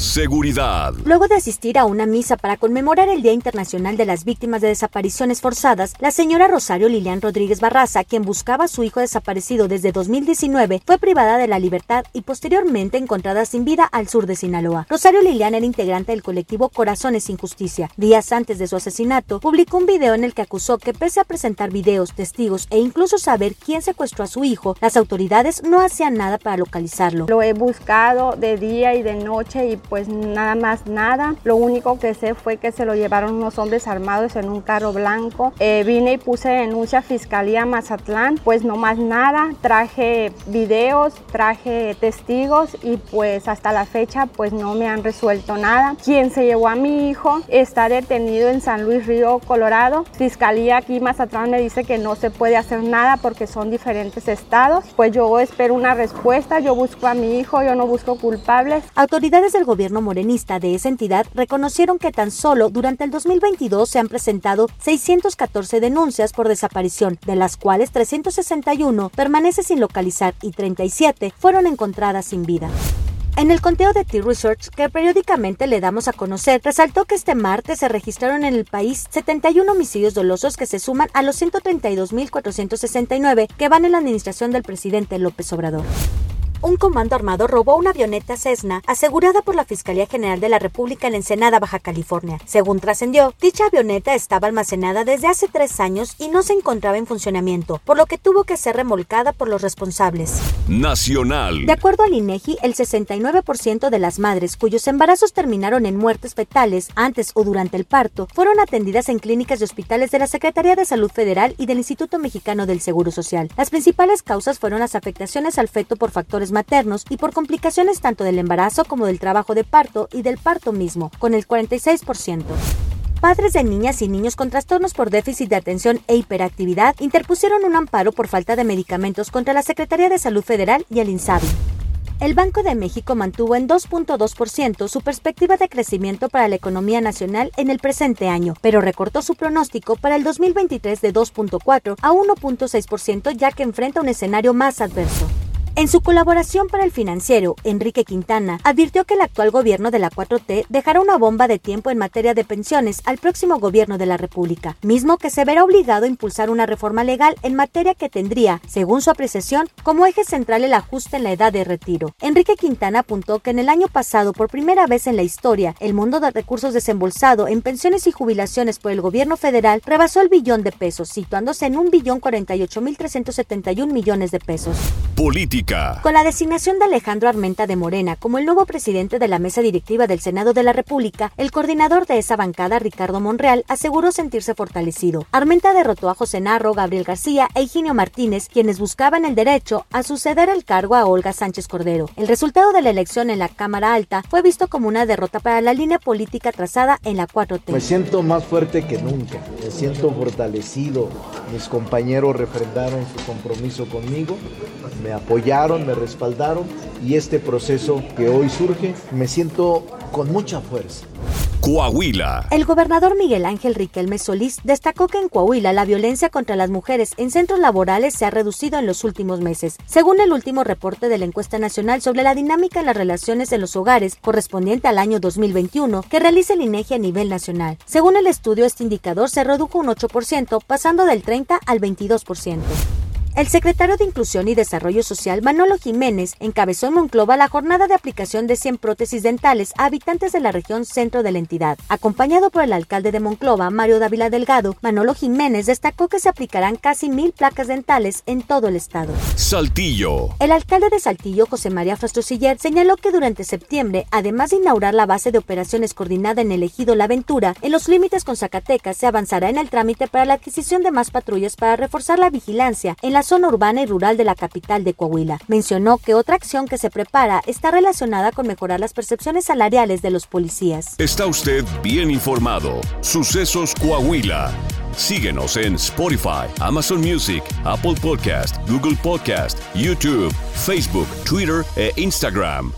Seguridad. Luego de asistir a una misa para conmemorar el Día Internacional de las Víctimas de Desapariciones Forzadas, la señora Rosario Lilian Rodríguez Barraza, quien buscaba a su hijo desaparecido desde 2019, fue privada de la libertad y posteriormente encontrada sin vida al sur de Sinaloa. Rosario Lilian era integrante del colectivo Corazones sin Justicia. Días antes de su asesinato, publicó un video en el que acusó que pese a presentar videos, testigos e incluso saber quién secuestró a su hijo, las autoridades no hacían nada para localizarlo. Lo he buscado de día y de noche y pues nada más nada. Lo único que sé fue que se lo llevaron unos hombres armados en un carro blanco. Eh, vine y puse denuncia a Fiscalía Mazatlán, pues no más nada. Traje videos, traje testigos y pues hasta la fecha pues no me han resuelto nada. Quien se llevó a mi hijo está detenido en San Luis Río, Colorado. Fiscalía aquí Mazatlán me dice que no se puede hacer nada porque son diferentes estados. Pues yo espero una respuesta, yo busco a mi hijo, yo no busco culpables. Autoridades del gobierno morenista de esa entidad reconocieron que tan solo durante el 2022 se han presentado 614 denuncias por desaparición, de las cuales 361 permanece sin localizar y 37 fueron encontradas sin vida. En el conteo de T-Research, que periódicamente le damos a conocer, resaltó que este martes se registraron en el país 71 homicidios dolosos que se suman a los 132.469 que van en la administración del presidente López Obrador un comando armado robó una avioneta Cessna asegurada por la Fiscalía General de la República en Ensenada, Baja California. Según trascendió, dicha avioneta estaba almacenada desde hace tres años y no se encontraba en funcionamiento, por lo que tuvo que ser remolcada por los responsables. Nacional. De acuerdo al INEGI, el 69% de las madres cuyos embarazos terminaron en muertes fetales antes o durante el parto fueron atendidas en clínicas y hospitales de la Secretaría de Salud Federal y del Instituto Mexicano del Seguro Social. Las principales causas fueron las afectaciones al feto por factores maternos y por complicaciones tanto del embarazo como del trabajo de parto y del parto mismo, con el 46%. Padres de niñas y niños con trastornos por déficit de atención e hiperactividad interpusieron un amparo por falta de medicamentos contra la Secretaría de Salud Federal y el INSABI. El Banco de México mantuvo en 2.2% su perspectiva de crecimiento para la economía nacional en el presente año, pero recortó su pronóstico para el 2023 de 2.4 a 1.6% ya que enfrenta un escenario más adverso. En su colaboración para el financiero, Enrique Quintana advirtió que el actual gobierno de la 4T dejará una bomba de tiempo en materia de pensiones al próximo gobierno de la República, mismo que se verá obligado a impulsar una reforma legal en materia que tendría, según su apreciación, como eje central el ajuste en la edad de retiro. Enrique Quintana apuntó que en el año pasado, por primera vez en la historia, el mundo de recursos desembolsado en pensiones y jubilaciones por el gobierno federal rebasó el billón de pesos, situándose en un billón 48 mil 371 millones de pesos. Con la designación de Alejandro Armenta de Morena como el nuevo presidente de la mesa directiva del Senado de la República, el coordinador de esa bancada, Ricardo Monreal, aseguró sentirse fortalecido. Armenta derrotó a José Narro, Gabriel García e Higinio Martínez, quienes buscaban el derecho a suceder el cargo a Olga Sánchez Cordero. El resultado de la elección en la Cámara Alta fue visto como una derrota para la línea política trazada en la 4T. Me siento más fuerte que nunca, me siento fortalecido. Mis compañeros refrendaron su compromiso conmigo, me apoyaron me respaldaron y este proceso que hoy surge me siento con mucha fuerza. Coahuila. El gobernador Miguel Ángel Riquelme Solís destacó que en Coahuila la violencia contra las mujeres en centros laborales se ha reducido en los últimos meses. Según el último reporte de la encuesta nacional sobre la dinámica en las relaciones en los hogares correspondiente al año 2021 que realiza el INEGI a nivel nacional. Según el estudio, este indicador se redujo un 8%, pasando del 30 al 22%. El secretario de Inclusión y Desarrollo Social, Manolo Jiménez, encabezó en Monclova la jornada de aplicación de 100 prótesis dentales a habitantes de la región centro de la entidad. Acompañado por el alcalde de Monclova, Mario Dávila Delgado, Manolo Jiménez destacó que se aplicarán casi mil placas dentales en todo el estado. Saltillo. El alcalde de Saltillo, José María Frastrosiller, señaló que durante septiembre, además de inaugurar la base de operaciones coordinada en el ejido La Aventura, en los límites con Zacatecas se avanzará en el trámite para la adquisición de más patrullas para reforzar la vigilancia en la zona urbana y rural de la capital de Coahuila. Mencionó que otra acción que se prepara está relacionada con mejorar las percepciones salariales de los policías. Está usted bien informado. Sucesos Coahuila. Síguenos en Spotify, Amazon Music, Apple Podcast, Google Podcast, YouTube, Facebook, Twitter e Instagram.